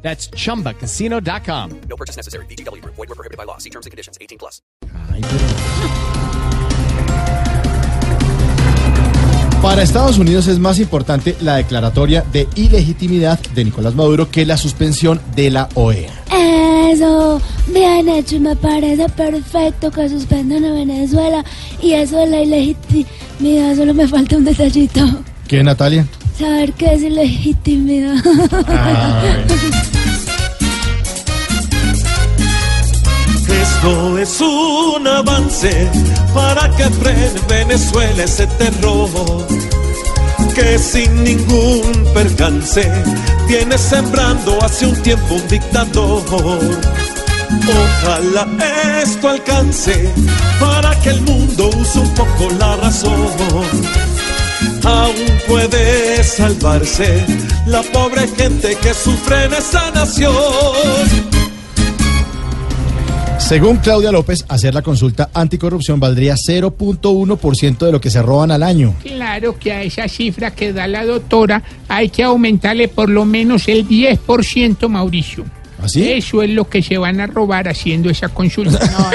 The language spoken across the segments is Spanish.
That's chumbacasino.com. No purchase necessary. BGW. Void were prohibited by law. See terms and conditions. 18 plus. Para Estados Unidos es más importante la declaratoria de ilegitimidad de Nicolás Maduro que la suspensión de la OEA. Eso, bien hecho, me parece perfecto que suspendan a Venezuela y eso de la ilegitimidad, solo me falta un detallito. ¿Qué, Natalia? Saber qué es ilegitimidad. Es un avance para que frene Venezuela ese terror que sin ningún percance viene sembrando hace un tiempo un dictador. Ojalá esto alcance para que el mundo use un poco la razón. Aún puede salvarse la pobre gente que sufre en esa nación. Según Claudia López, hacer la consulta anticorrupción valdría 0.1% de lo que se roban al año. Claro que a esa cifra que da la doctora hay que aumentarle por lo menos el 10%, Mauricio. ¿Así? Eso es lo que se van a robar haciendo esa consulta. Somos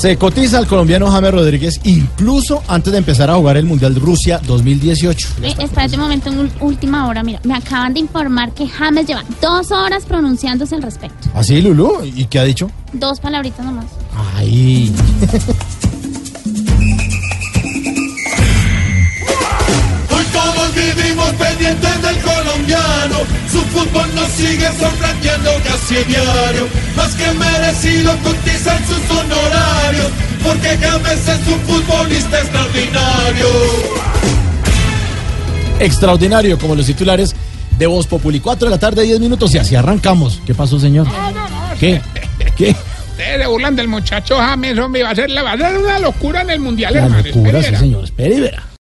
Se cotiza al colombiano James Rodríguez incluso antes de empezar a jugar el Mundial de Rusia 2018. Eh, espérate un momento, en última hora, mira, me acaban de informar que James lleva dos horas pronunciándose al respecto. ¿Así, Lulú? ¿Y qué ha dicho? Dos palabritas nomás. Ay. Su fútbol nos sigue sorprendiendo casi diario. Más que merecido cotizan sus honorarios. Porque James es un futbolista extraordinario. Extraordinario, como los titulares de Voz Populi. 4 de la tarde, 10 minutos y así arrancamos. ¿Qué pasó, señor? ¿Qué? ¿Qué? Ustedes se burlan del muchacho James, hombre, va a ser, la- va a ser una locura en el Mundial, hermano. locura, sí, señor. Espere y verá.